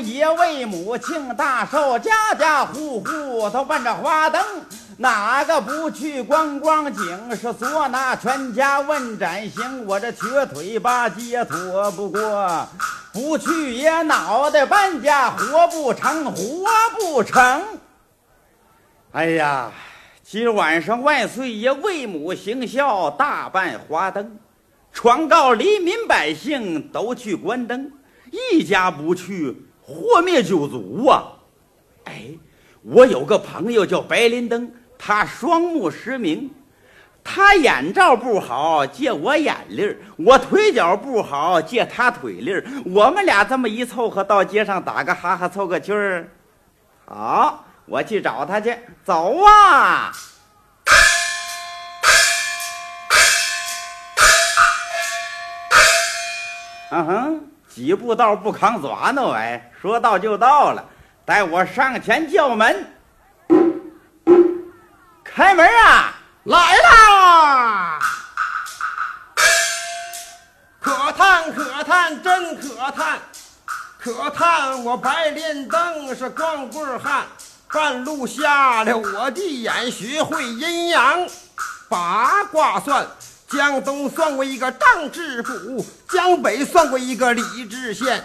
爷为母庆大寿，家家户户都奔着花灯。哪个不去观光景？是做那全家问斩刑。我这瘸腿八街拖不过，不去也脑袋搬家，活不成，活不成。哎呀，今晚上万岁爷为母行孝，大办花灯。传告黎民百姓，都去关灯，一家不去，活灭九族啊！哎，我有个朋友叫白林登，他双目失明，他眼罩不好，借我眼力儿；我腿脚不好，借他腿力儿。我们俩这么一凑合，到街上打个哈哈，凑个趣儿。好，我去找他去，走啊！嗯哼，几步道不扛爪呢？喂，说到就到了，待我上前叫门，开门啊！来啦！可叹可叹真可叹，可叹我白莲灯是光棍汉，半路瞎了我的眼，学会阴阳八卦算。江东算过一个张知府，江北算过一个李知县。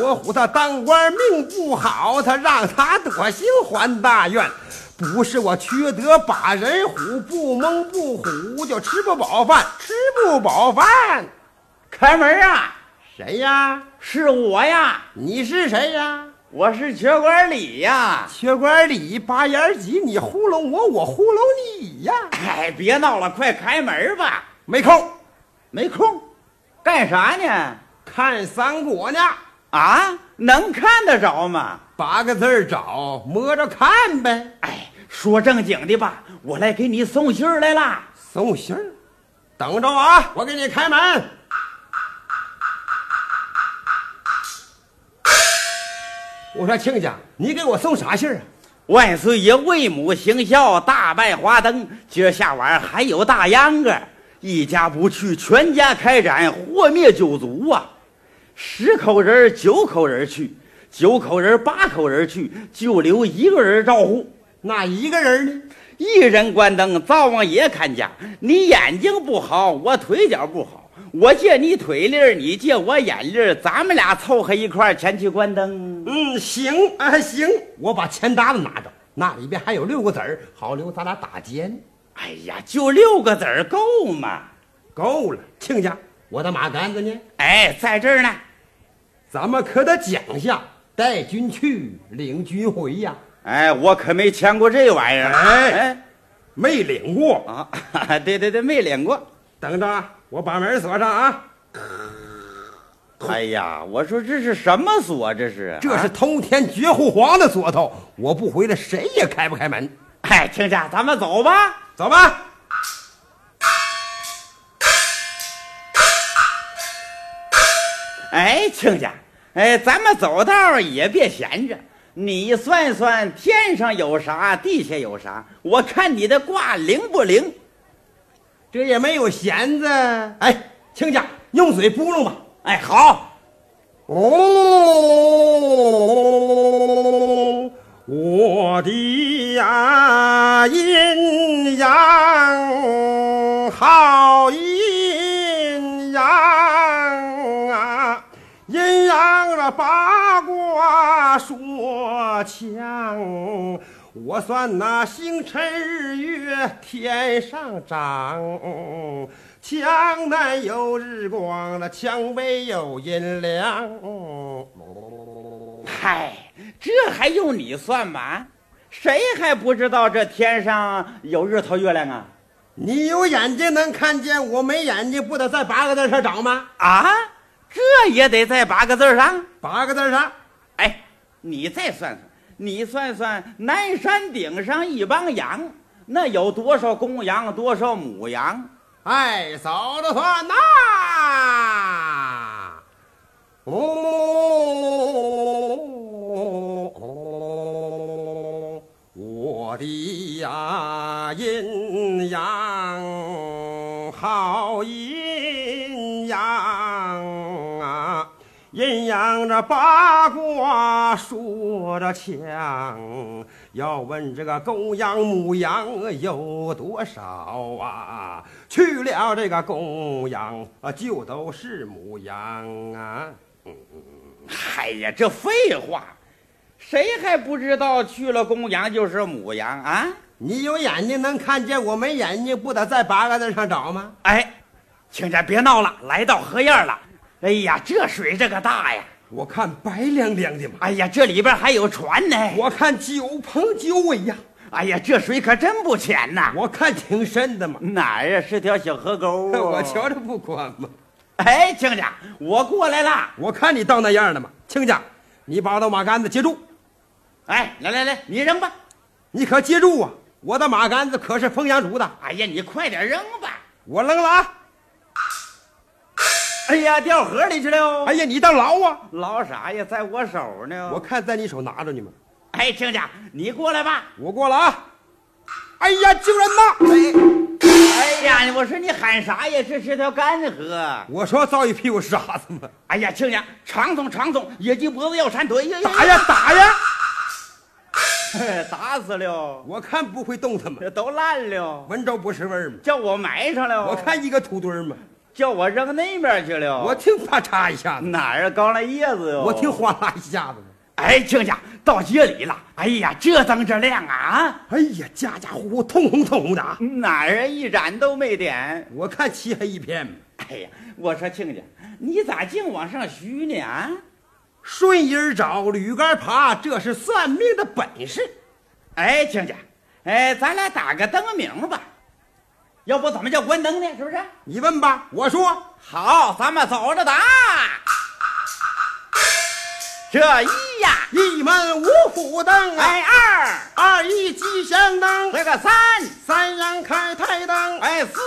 我唬他当官命不好，他让他得心还大愿。不是我缺德把人唬，不蒙不唬就吃不饱饭，吃不饱饭。开门啊！谁呀？是我呀。你是谁呀？我是缺官李呀。缺官李八眼鸡，你糊弄我，我糊弄你呀！哎，别闹了，快开门吧。没空，没空，干啥呢？看三国呢？啊，能看得着吗？八个字找，摸着看呗。哎，说正经的吧，我来给你送信儿来了。送信儿，等着啊，我给你开门。我说亲家，你给我送啥信儿啊？万岁爷为母行孝，大拜花灯，今儿下晚还有大秧歌。一家不去，全家开展，祸灭九族啊！十口人九口人去，九口人八口人去，就留一个人照护。那一个人呢？一人关灯，灶王爷看家。你眼睛不好，我腿脚不好，我借你腿力你借我眼力咱们俩凑合一块前去关灯。嗯，行啊，行，我把钱搭子拿着，那里边还有六个子儿，好留咱俩打尖。哎呀，就六个子儿够吗？够了，亲家，我的马杆子呢？哎，在这儿呢。咱们可得讲下，带军去，领军回呀。哎，我可没签过这玩意儿。哎，没领过啊？对对对，没领过。等着，我把门锁上啊。哎呀，我说这是什么锁？这是？这是通天绝户皇的锁头，我不回来，谁也开不开门。哎，亲家，咱们走吧。走吧，哎，亲家，哎，咱们走道也别闲着。你算算，天上有啥，地下有啥？我看你的卦灵不灵？这也没有闲子。哎，亲家，用嘴拨弄吧。哎，好。哦。我的呀，阴阳好阴阳啊，阴阳的八卦说强，我算那星辰日月天上长，墙南有日光，那墙北有阴凉。嗨，这还用你算吗？谁还不知道这天上有日头月亮啊？你有眼睛能看见，我没眼睛，不得在八个字上找吗？啊，这也得在八个字上？八个字上。哎，你再算算，你算算南山顶上一帮羊，那有多少公羊，多少母羊？哎，嫂子算呐！哦，我的呀阴阳好阴阳啊，阴阳这八卦说着强。要问这个公羊母羊有多少啊？去了这个公羊啊，就都是母羊啊。哎呀，这废话，谁还不知道去了公羊就是母羊啊？你有眼睛能看见，我没眼睛，不得在八个字上找吗？哎，亲家别闹了，来到河沿了。哎呀，这水这个大呀！我看白亮亮的嘛。哎呀，这里边还有船呢。我看九棚九尾呀。哎呀，这水可真不浅呐。我看挺深的嘛。哪儿啊？是条小河沟。我瞧着不宽嘛。哎，亲家，我过来了。我看你到那样了嘛，亲家，你把我的马杆子接住。哎，来来来，你扔吧。你可记住啊！我的马杆子可是凤阳主的。哎呀，你快点扔吧。我扔了啊。哎呀，掉河里去了！哎呀，你当捞啊？捞啥呀？在我手呢。我看在你手拿着呢嘛。哎，亲家，你过来吧。我过了啊！哎呀，救人呐！哎哎呀，我说你喊啥呀？这是条干河。我说遭一屁股沙子嘛。哎呀，亲家，长总长总，野鸡脖子要闪腿。打呀打呀！打死了！我看不会动他们。这都烂了，闻着不是味儿嘛。叫我埋上了。我看一个土堆儿嘛。叫我扔那边去了，我听啪嚓一下子，哪儿刚来叶子哟？我听哗啦一下子。哎，亲家到街里了。哎呀，这灯这亮啊！哎呀，家家户户通红通红的，哪儿一盏都没点。我看漆黑一片。哎呀，我说亲家，你咋净往上虚呢？啊，顺阴找，驴杆爬，这是算命的本事。哎，亲家，哎，咱俩打个灯明吧。要不怎么叫关灯呢？是不是？你问吧。我说好，咱们走着打。这一呀，一门五虎灯；哎，二二一吉祥灯；这个三三阳开泰灯；哎，四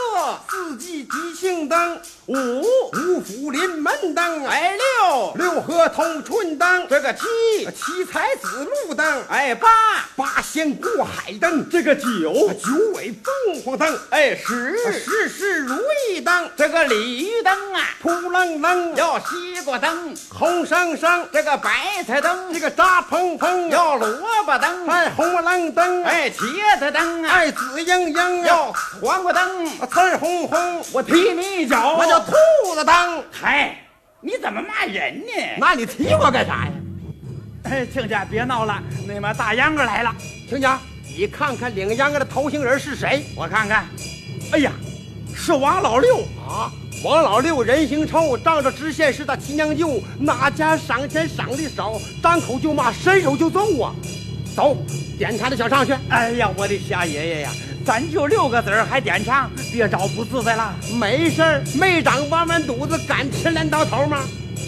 四季吉庆灯；五五福临门灯；哎，六六合同春灯；这个七。七彩紫路灯；哎，八。八仙过海灯；这个九。九尾凤凰灯；哎，十。十是如意灯；这个鲤鱼灯啊，扑棱棱；要西瓜灯，红生生；这个白菜灯，这个扎蓬蓬；要萝卜灯，哎，红棱灯；哎，茄子灯啊，哎，紫莹莹；要黄瓜灯，刺儿红红；我踢你一脚，那叫兔子当。嗨，你怎么骂人呢？那你踢我干啥呀？哎，亲家别闹了，那么大秧歌来了。亲家，你看看领秧歌的头行人是谁？我看看。哎呀，是王老六啊！王老六人形臭，仗着知县是他亲娘舅，哪家赏钱赏的少，张口就骂，伸手就揍啊！走，点他的小唱去。哎呀，我的瞎爷爷呀，咱就六个子儿还点唱，别找不自在了。没事儿，没长弯弯肚子，敢吃镰刀头吗？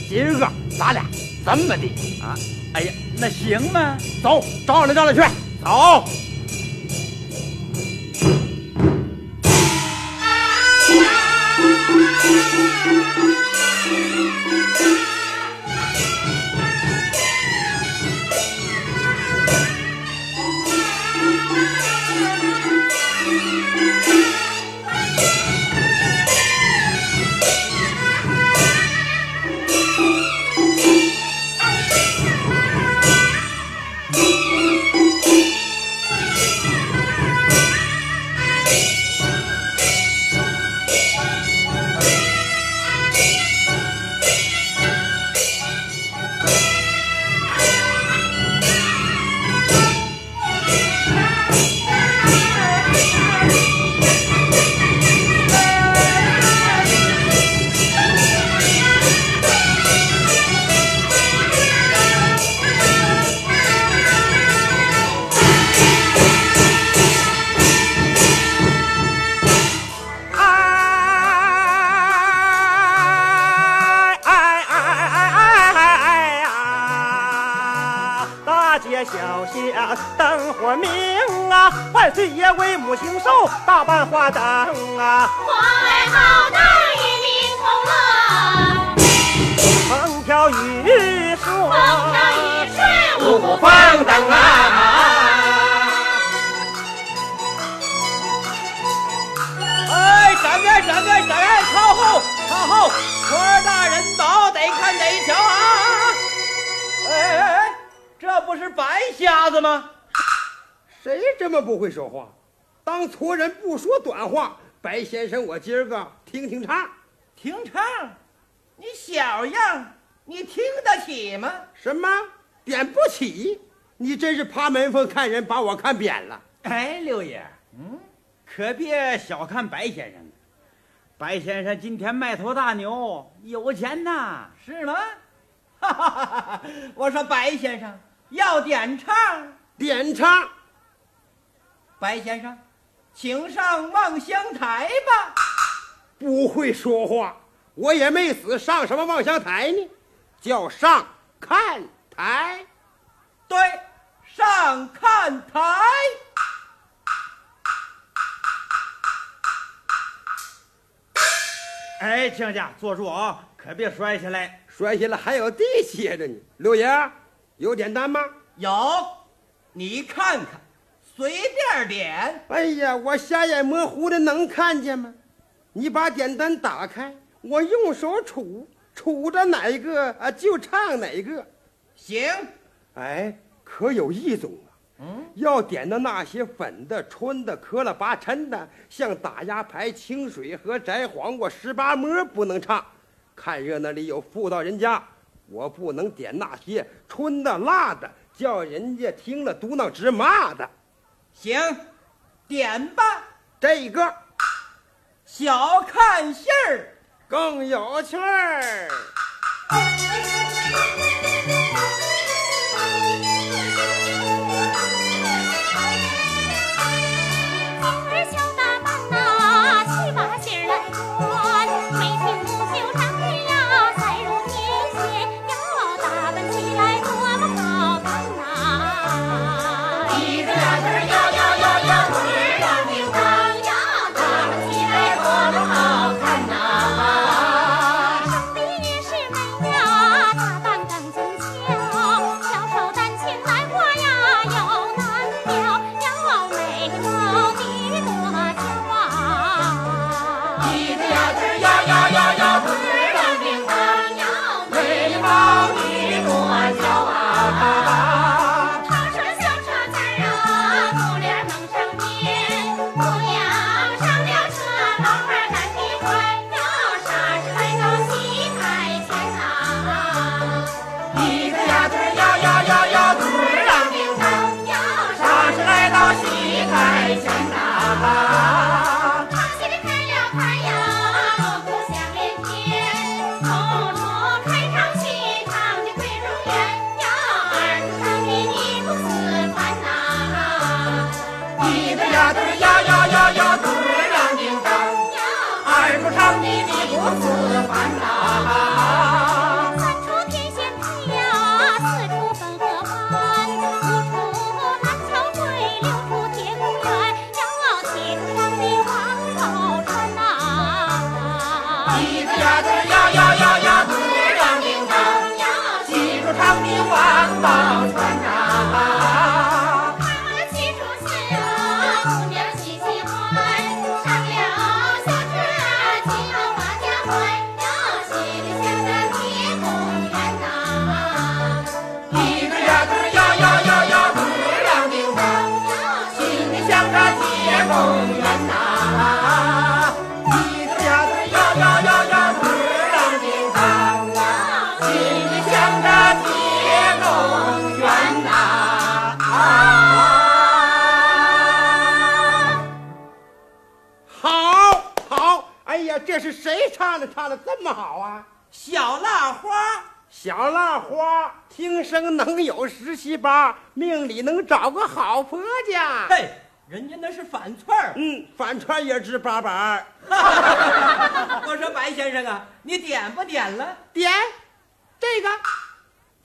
今儿个咱俩这么的啊？哎呀，那行吗？走，找来找来去，走。子吗？谁这么不会说话？当撮人不说短话。白先生，我今儿个听听唱。听唱？你小样，你听得起吗？什么？点不起？你真是趴门缝看人，把我看扁了。哎，六爷，嗯，可别小看白先生。白先生今天卖头大牛，有钱呐，是吗？哈哈哈哈！我说白先生要点唱，点唱。白先生，请上望乡台吧。不会说话，我也没死，上什么望乡台呢？叫上看台。对，上看台。哎，亲家，坐住啊，可别摔下来。摔下来还有地歇着呢。六爷，有点单吗？有，你看看，随便点。哎呀，我瞎眼模糊的，能看见吗？你把点单打开，我用手杵，杵着哪个啊就唱哪个。行。哎，可有一种啊。嗯，要点的那些粉的、春的、磕了八抻的，像打鸭牌、清水和摘黄瓜、十八摸不能唱。看热闹里有妇道人家，我不能点那些春的、辣的，叫人家听了嘟囔直骂的。行，点吧。这个小看戏儿更有趣儿。谁唱的唱的这么好啊？小浪花，小浪花，听声能有十七八，命里能找个好婆家。嘿，人家那是反串儿，嗯，反串也值八百。我说白先生啊，你点不点了？点，这个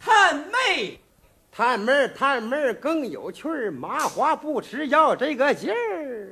探妹，探妹，探妹更有趣儿，麻花不吃要这个劲儿。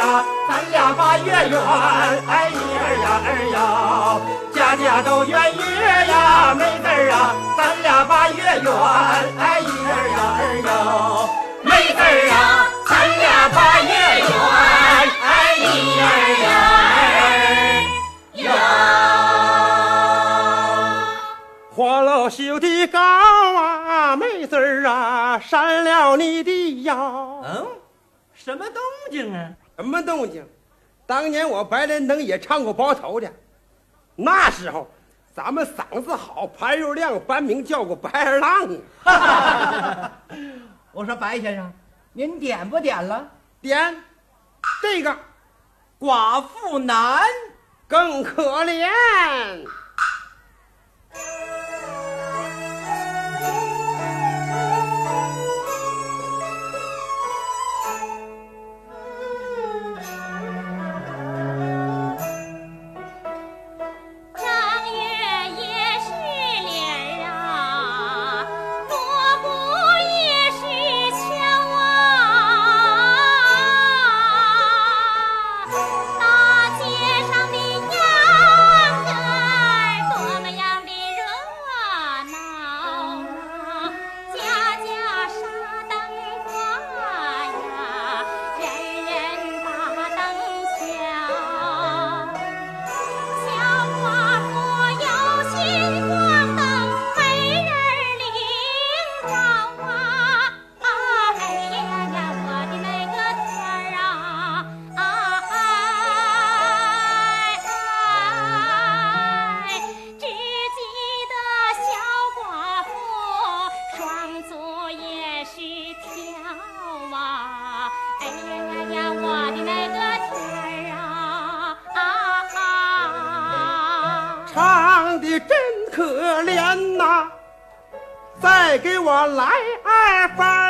咱俩八月圆哎咿儿呀儿哟家家都圆月呀妹子儿啊咱俩八月圆哎咿儿呀儿哟妹子儿啊咱俩八月圆哎咿儿呀儿哟花楼修的高啊妹子儿啊闪了你的腰。嗯？什么动静啊？什么动静？当年我白莲灯也唱过包头的，那时候咱们嗓子好，盘肉亮，班名叫过白二浪。我说白先生，您点不点了？点，这个寡妇难更可怜。莲呐，再给我来二番。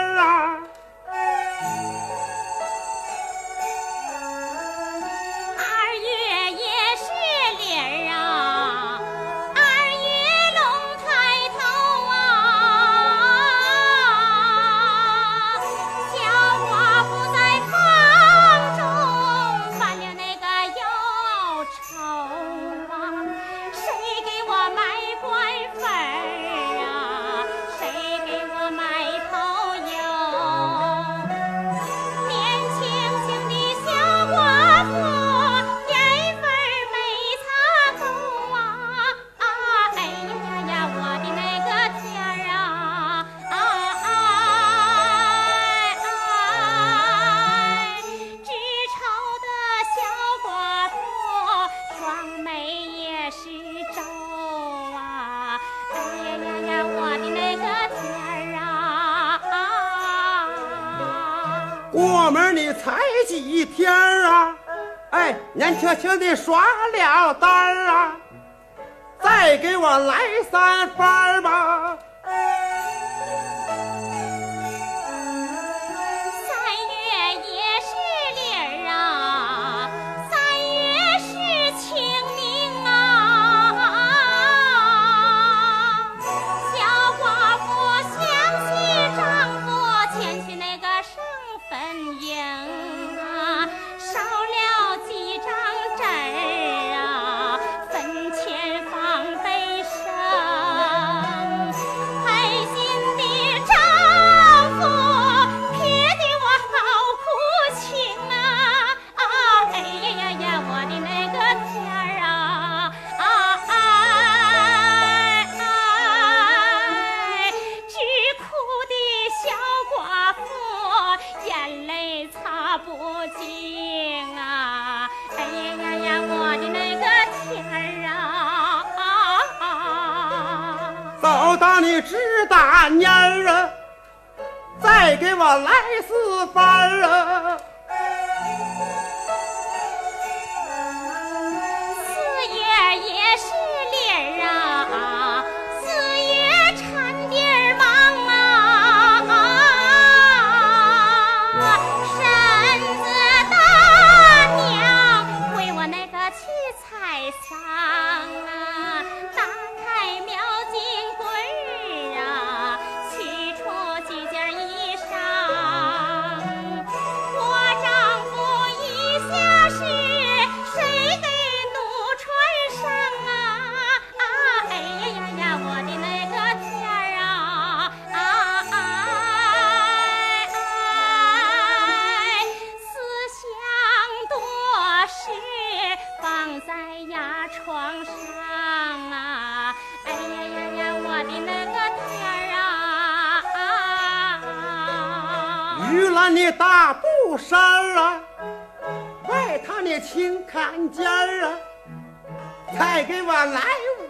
再给我来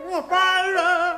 五包儿啊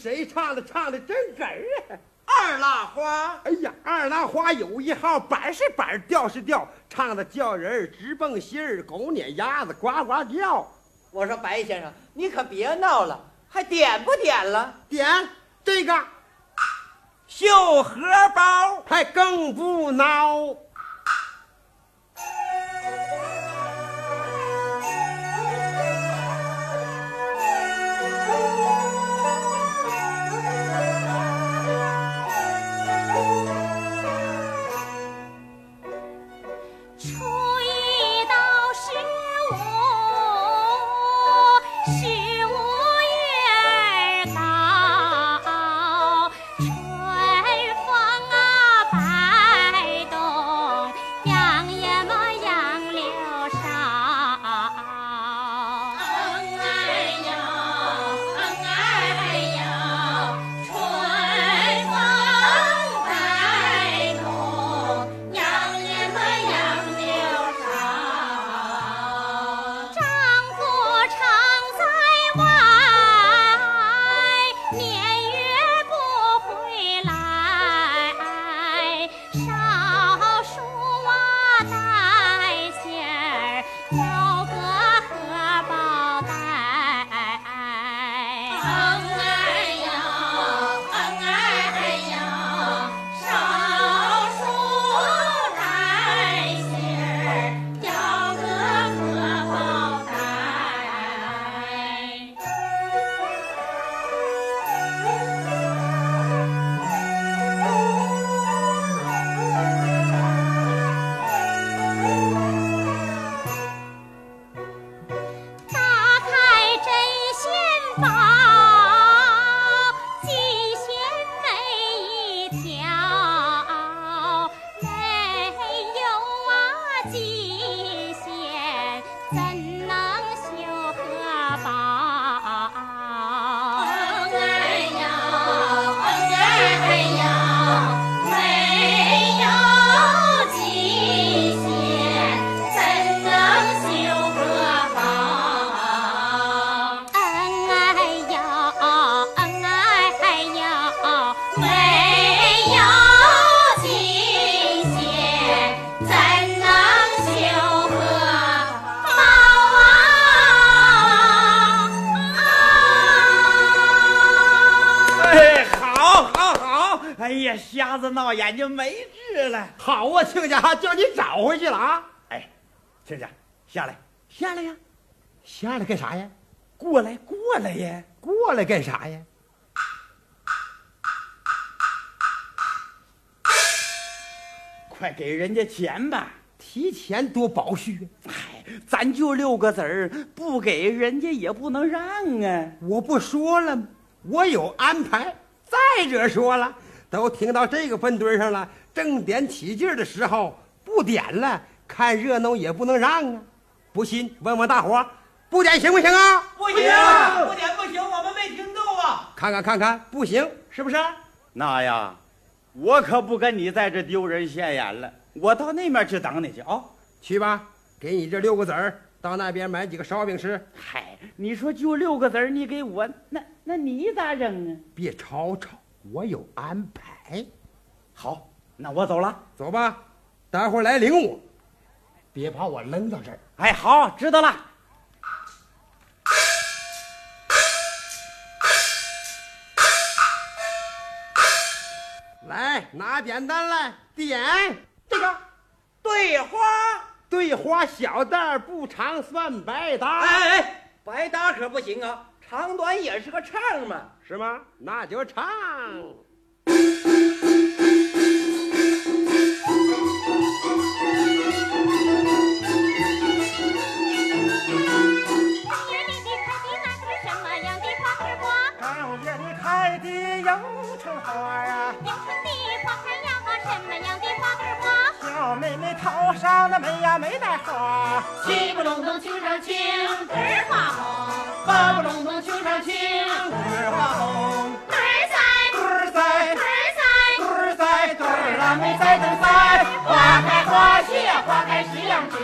谁唱的？唱的真哏儿啊！二拉花，哎呀，二拉花有一号，板是板，调是调，唱的叫人直蹦心儿，狗撵鸭子，呱呱叫。我说白先生，你可别闹了，还点不点了？点这个绣荷包，还更不孬。子闹眼睛没治了。好啊，亲家，叫你找回去了啊！哎，亲家，下来，下来呀，下来干啥呀？过来，过来呀！过来干啥呀？快给人家钱吧！提钱多保虚啊！哎，咱就六个子儿，不给人家也不能让啊！我不说了吗？我有安排。再者说了，都停到这个粪堆上了，正点起劲儿的时候不点了，看热闹也不能让啊！不信问问大伙儿，不点行不行啊？不行，不点不行，我们没听够啊！看看看看，不行是不是？那呀，我可不跟你在这丢人现眼了，我到那面去等你去啊！去吧，给你这六个子儿，到那边买几个烧饼吃。嗨，你说就六个子儿，你给我，那那你咋整啊？别吵吵，我有安排。好，那我走了。走吧，待会儿来领我，别把我扔到这儿。哎，好，知道了。来，拿扁担来点这个对花，对花小袋儿不长算白搭，哎哎哎，白搭可不行啊，长短也是个唱嘛。是吗？那就唱。三月里的开的那是什么样的花儿花？正月里开的迎春花呀，迎春的花开呀，什么样的花儿花？小妹妹头上那没呀没带花，七不隆咚庆上庆，儿花红，八不隆咚庆上庆，儿花红，儿在墩儿在儿在墩儿在墩儿啦没在墩在，花开花谢花开十样情。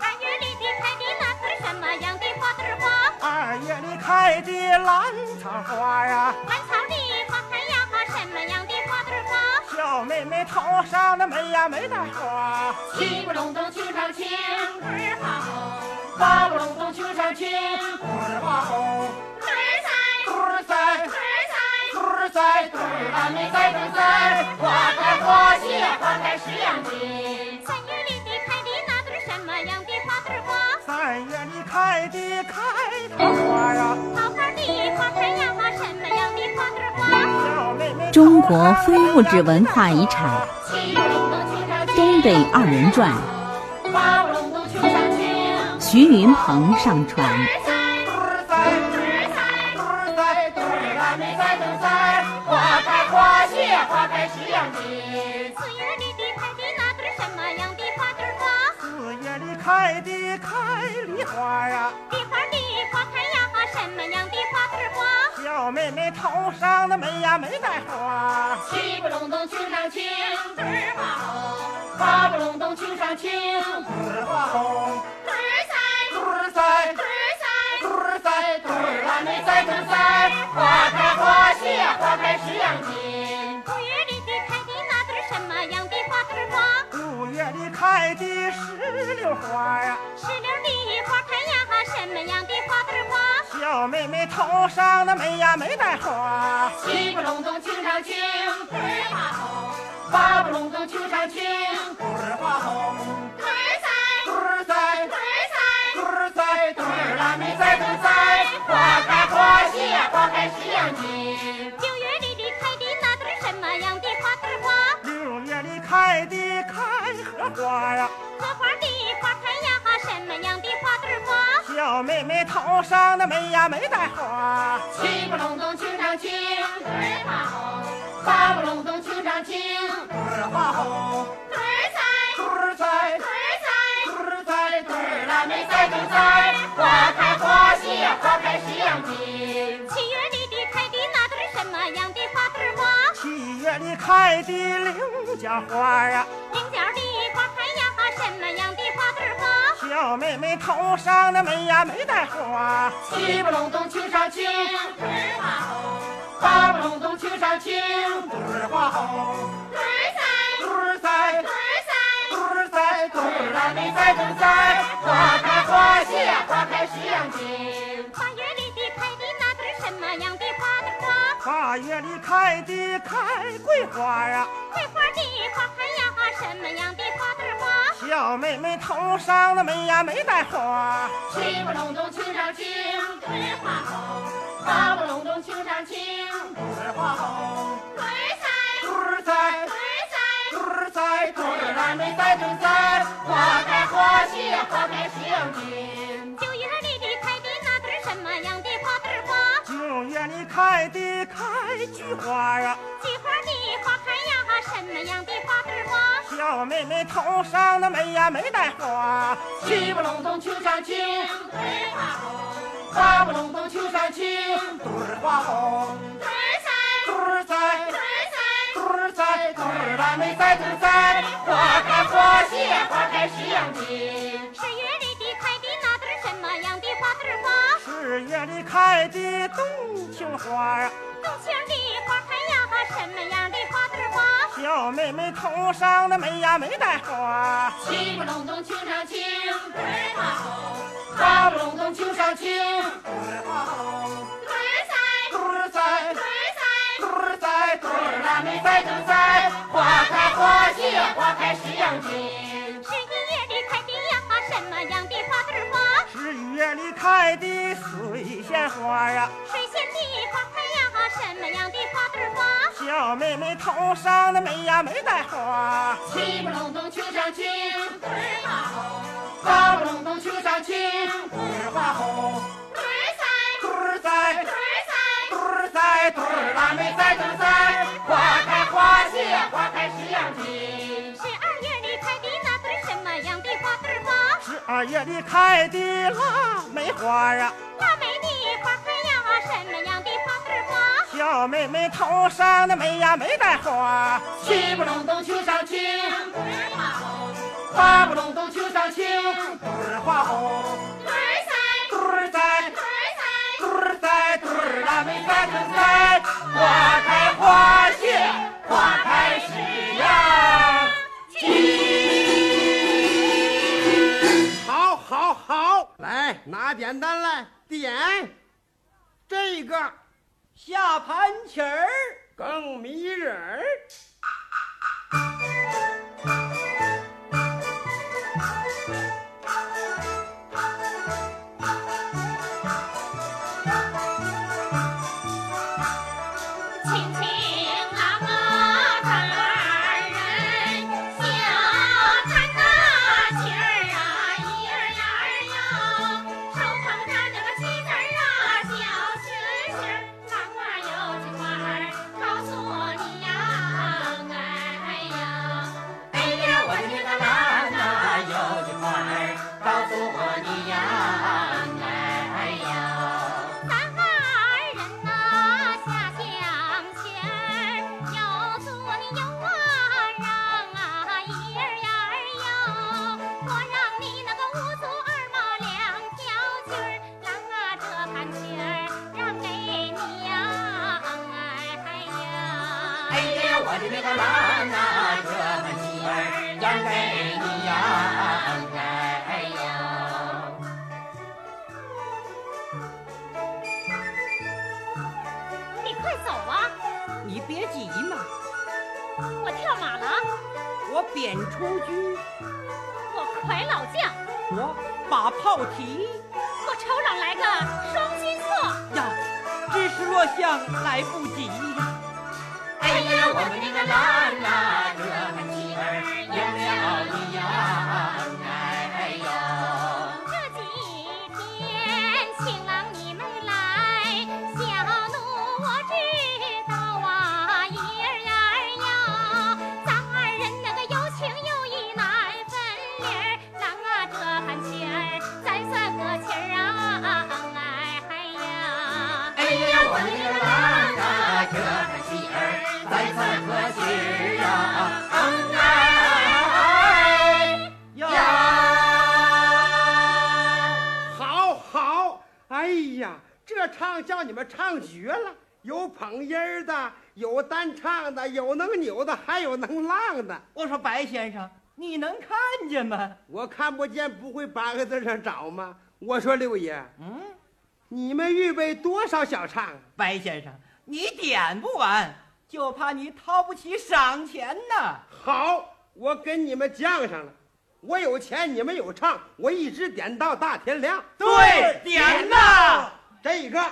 二月里的开的那是什么样的花儿花？二月里开的兰草花呀，兰草里花开呀，什么样的花儿花？小妹妹头上那没呀没带花，七不隆咚庆上庆，儿花红，八不隆咚庆上庆，儿花红，儿在墩儿在儿儿儿啦没在墩在，花开花谢花开十样情。三月里的开的那是什么样的花儿花？三月里开的开桃花呀，桃花里花开呀，什么样的花儿花？小妹妹中国非物质文化遗产七不隆咚庆上《庆，东北二人转》，八不隆咚庆上庆，徐云鹏上传。儿在墩儿在儿在墩儿在墩儿啦没在墩在，花开。的开的那是什么样的花儿花？四月里开的开梨花，梨花开呀，什么样的花儿花？小妹妹头上那没呀没带花，七不隆咚庆上庆，儿花红，八不隆咚庆上庆，儿花红，花谢花开十样情。五月里的开的那是什么样的花儿花？五月里开的石榴花呀，石榴里花开呀，什么样的花儿花？小妹妹头上的没呀没带花，七不隆咚庆上庆，儿花红，八不隆咚庆上庆，儿花红，儿在墩儿在儿在墩儿在墩儿啦没在墩在，花开花开十样情。六月里的开的那是什么样的花儿花？六月里开的开荷花呀，荷花的花开呀，什么样的花儿儿花，小妹妹头上的梅呀没带花，七不隆咚庆上庆，对儿花红；八不隆咚庆上庆，对儿花红，儿栽，对儿栽，对儿栽，对儿栽，对儿啦没栽正栽，花开花谢花开十样金。七月里的开的那对儿什么样的花对儿花？七月里开的菱角花啊，菱角的花开呀，什么样的花对花？小妹妹头上的没呀没带花，七不隆咚庆上青，对儿花红；八不隆咚庆上青，对儿花红，对儿栽，对儿栽，对儿栽。对儿栽，对儿啦没栽正栽，花开花谢花开十样金。八月里的开的那对儿什么样的花对儿花？八月里开的开桂花啊，桂花的花开呀，什么样的花对儿花？小妹妹头上的眉呀没戴花，七不隆咚青上青，对儿花红；八不隆咚青上青，对儿花红，九月里的开的那对儿什么样的花对儿花？九月里开的开菊花啊，菊花的花开呀，什么样的花对儿花？小妹妹头上的眉呀没戴花，七不隆咚庆上青，对花红；八不隆咚庆上青，对儿花红，对儿栽，对儿栽，对儿栽。对儿栽，对儿啦没栽正栽，花开花谢花开十样的。十月里的开的那对儿什么样的花对儿花？十月里开的冬青花啊，冬青的花开呀，什么样的花对儿花？小妹妹头上的没呀没戴花，七不隆咚庆上庆，对儿花红；八不隆咚庆上庆，对儿花红，对儿栽，对儿栽，对儿栽。对儿栽，对儿啦没没栽正栽，花开花谢花开十样金。十一月里开的呀，什么样的花对儿花？十一月里开的水仙花啊，水仙的花开呀，什么样的花对儿花？小妹妹头上的没呀没戴花，七不隆咚庆上庆，对儿花红；八不隆咚庆上庆，对儿花红，对儿栽，对儿栽，对儿栽。对儿栽，对儿啦没栽正栽，花开花谢花开十样金。十二月里开的那对儿什么样的花对儿花？十二月里开的腊梅花啊，腊梅的花开呀，什么样的花对儿花？小妹妹头上的梅呀没戴花，七不隆咚秋上庆，对儿花红；八不隆咚秋上庆，对儿花红，对儿栽，对儿栽，对儿栽。对儿栽，对儿啦没栽正栽，花开花谢花开时呀。好，好，好，来拿扁担来点，这个下盘棋儿。更迷人儿。别急嘛，我跳马了，我贬出驹，我快老将，我把炮提我手掌来个双金错。呀，只是落相来不及。哎呀，我们那个郎啊，唱叫你们唱绝了，有捧音儿的，有单唱的，有能扭的，还有能浪的。我说白先生，你能看见吗？我看不见，不会八个字上找吗？我说六爷，嗯，你们预备多少小唱啊？白先生，你点不完，就怕你掏不起赏钱呐。好，我跟你们犟上了，我有钱，你们有唱，我一直点到大天亮。对，点呐！这个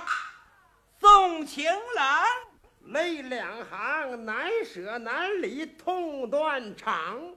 送情郎，泪两行，难舍难离，痛断肠。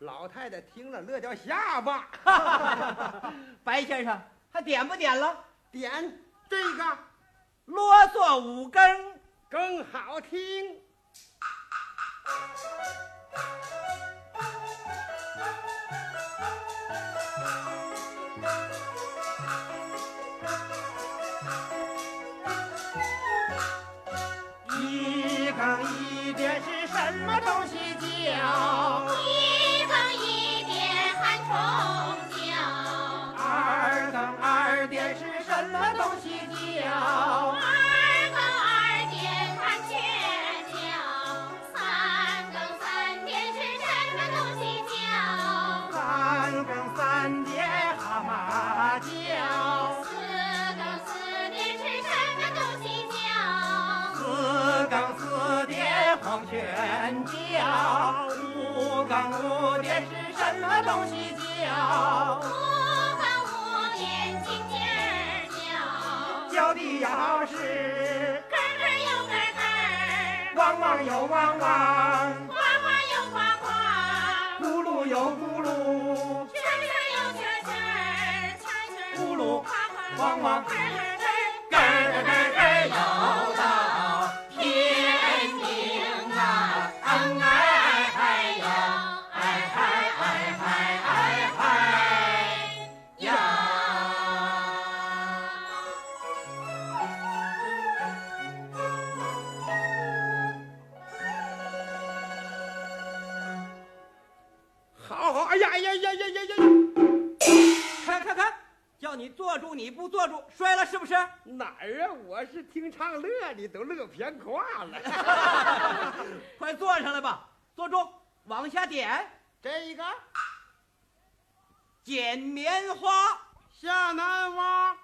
老太太听了乐掉下巴。白先生还点不点了？点这个啰嗦五更，更好听。一更一点是什么东西叫？二点是什么东西叫？二更二点喊雀叫，三更三点是什么东西叫？三更三点蛤蟆叫，四更四点是什么东西叫？四更四点黄犬叫，五更五点是什么东西叫？的钥匙，根根又根根，汪汪又汪汪，呱呱又呱呱，咕噜又咕噜，圈圈又圈圈，圈圈咕噜汪汪咯咯咯。咯咯咯住你不坐住，摔了是不是？哪儿啊？我是听唱乐的，都乐偏胯了。快坐上来吧，坐住，往下点，这一个剪棉花。下南洼，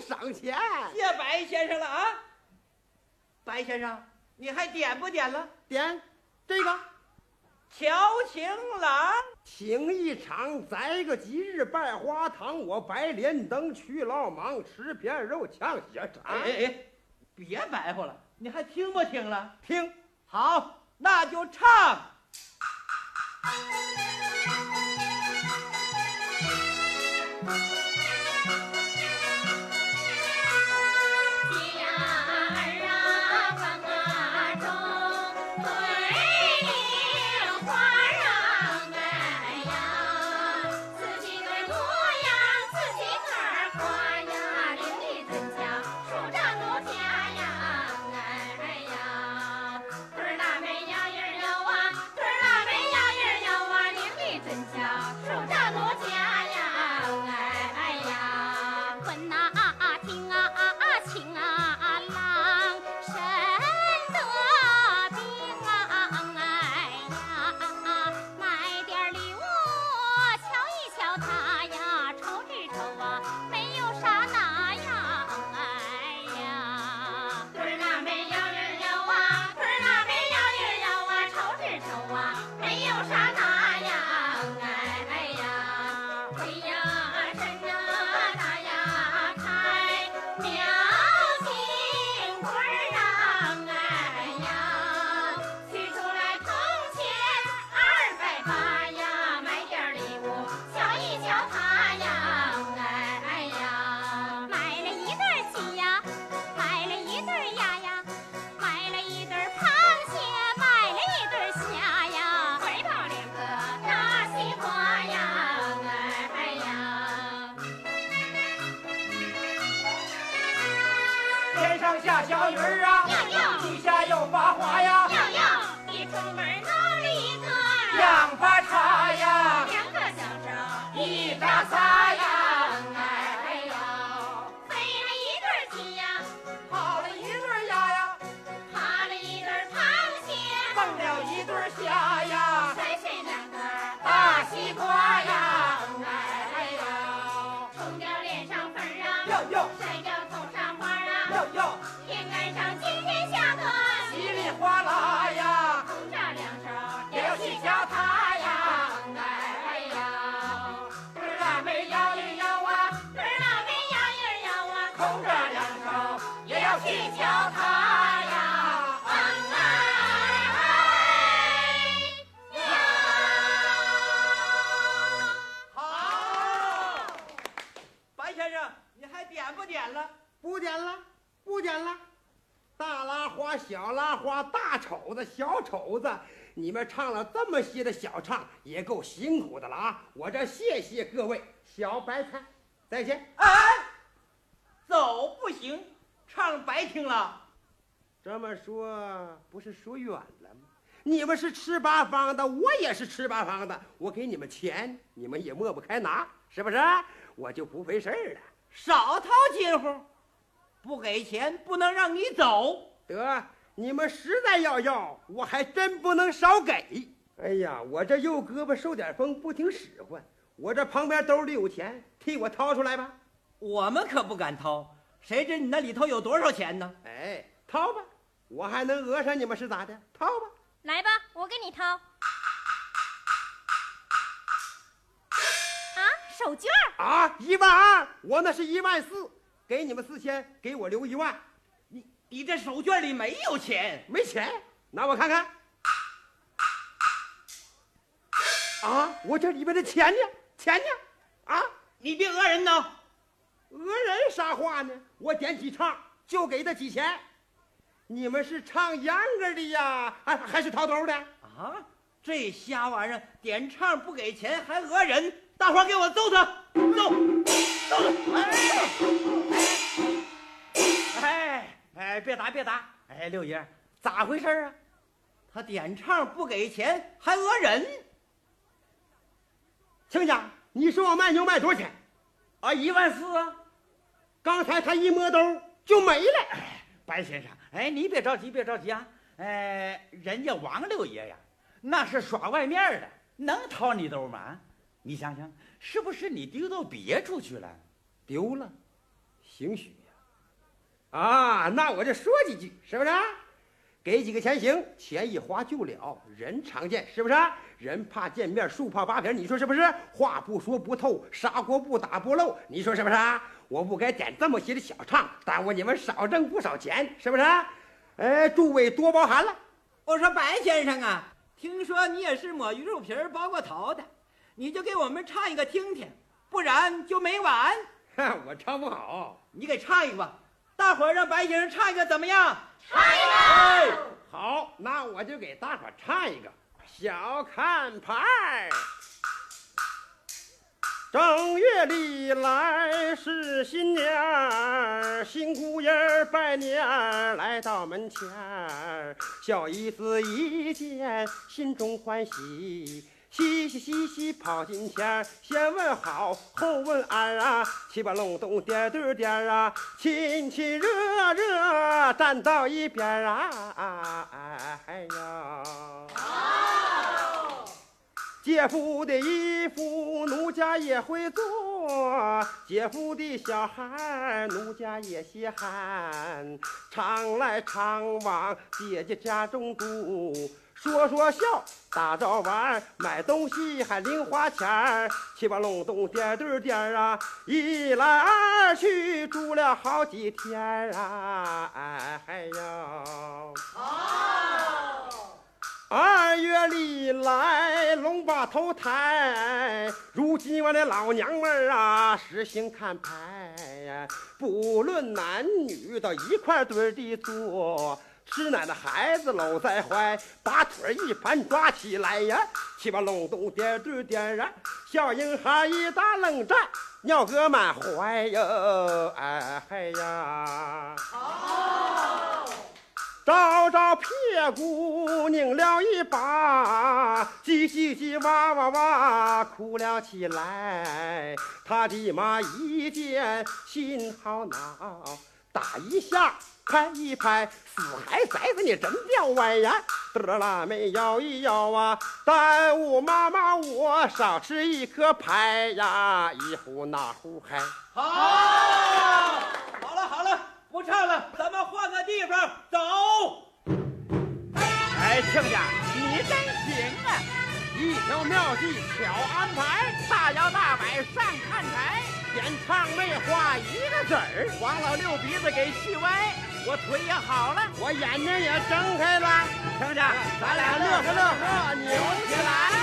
赏钱。谢白先生了啊！白先生，你还点不点了？点这个，乔情郎，情一场，宰个吉日拜花堂，我白莲灯去老忙，吃片肉抢血肠。哎哎哎，别白活了，你还听不听了？听，好，那就唱。你家他小拉花、大丑子、小丑子，你们唱了这么些的小唱，也够辛苦的了啊！我这谢谢各位，小白菜，再见。哎，走不行，唱白听了。这么说不是说远了吗？你们是吃八方的，我也是吃八方的，我给你们钱，你们也抹不开拿，是不是？我就不费事儿了。少掏金乎，不给钱不能让你走。得，你们实在要要，我还真不能少给。哎呀，我这右胳膊受点风，不听使唤。我这旁边兜里有钱，替我掏出来吧。我们可不敢掏，谁知你那里头有多少钱呢？哎，掏吧，我还能讹上你们是咋的？掏吧。来吧，我给你掏。啊，手绢儿，啊，一万二，我那是一万四，给你们四千，给我留一万。你你这手绢里没有钱，没钱，拿我看看。啊，我这里边的钱呢？钱呢？啊，你别讹人呐！讹人啥话呢？我点几唱就给他几钱。你们是唱秧歌的呀，还还是掏兜的？啊，这瞎玩意儿，点唱不给钱还讹人，大伙儿给我揍他，揍，揍他！哎，哎，别打别打！哎，六爷，咋回事啊？他点唱不给钱还讹人，亲家，你说我卖牛卖多少钱？啊，一万四啊！刚才他一摸兜就没了。哎白先生，哎，你别着急，别着急啊！哎，人家王六爷呀，那是耍外面的，能掏你兜吗？你想想，是不是你丢到别处去了？丢了，兴许。啊，那我就说几句，是不是？给几个钱行，钱一花就了，人常见，是不是？人怕见面，树怕扒皮，你说是不是？话不说不透，砂锅不打不漏，你说是不是？我不该点这么些的小唱，耽误你们少挣不少钱，是不是？哎，诸位多包涵了。我说白先生啊，听说你也是抹鱼肉皮儿包过头的，你就给我们唱一个听听，不然就没完。我唱不好，你给唱一个吧，大伙儿让白先生唱一个怎么样？唱一个。好，那我就给大伙儿唱一个小看牌儿。正月里来是新年儿，新姑爷儿拜年儿来到门前儿，小姨子一见心中欢喜。嘻嘻嘻嘻跑进前，先问好，后问安啊，七八隆咚点对点啊，亲亲热热站到一边啊，哎呀。姐夫的衣服，奴家也会做；姐夫的小孩，奴家也稀罕。常来常往，姐姐家中住，说说笑，打着玩，买东西还零花钱儿。七八隆咚点对点啊，一来二去住了好几天啊，哎嗨哟。二月里来龙把头抬，如今我的老娘们儿啊，实行看牌，不论男女到一块堆儿地坐。吃奶的孩子搂在怀，把腿儿一盘抓起来呀，七八隆咚点对点儿啊，小婴孩一打冷战，尿个满怀哟，哎嗨呀。招招屁股拧了一把，叽叽叽哇哇哇哭了起来。他的妈一见心好恼，打一下拍一拍，死孩崽子你真掉歪呀！得啦没摇一摇啊，耽误妈妈我少吃一颗牌呀，一壶那壶嗨。好，好了好了，不唱了，咱们换个地方走。哎，亲家，你真行啊！一条妙计巧安排，大摇大摆上看台，演唱那话一个子儿。王老六鼻子给气歪我腿也好了。我眼睛也睁开了。听着咱俩乐呵乐呵扭起来。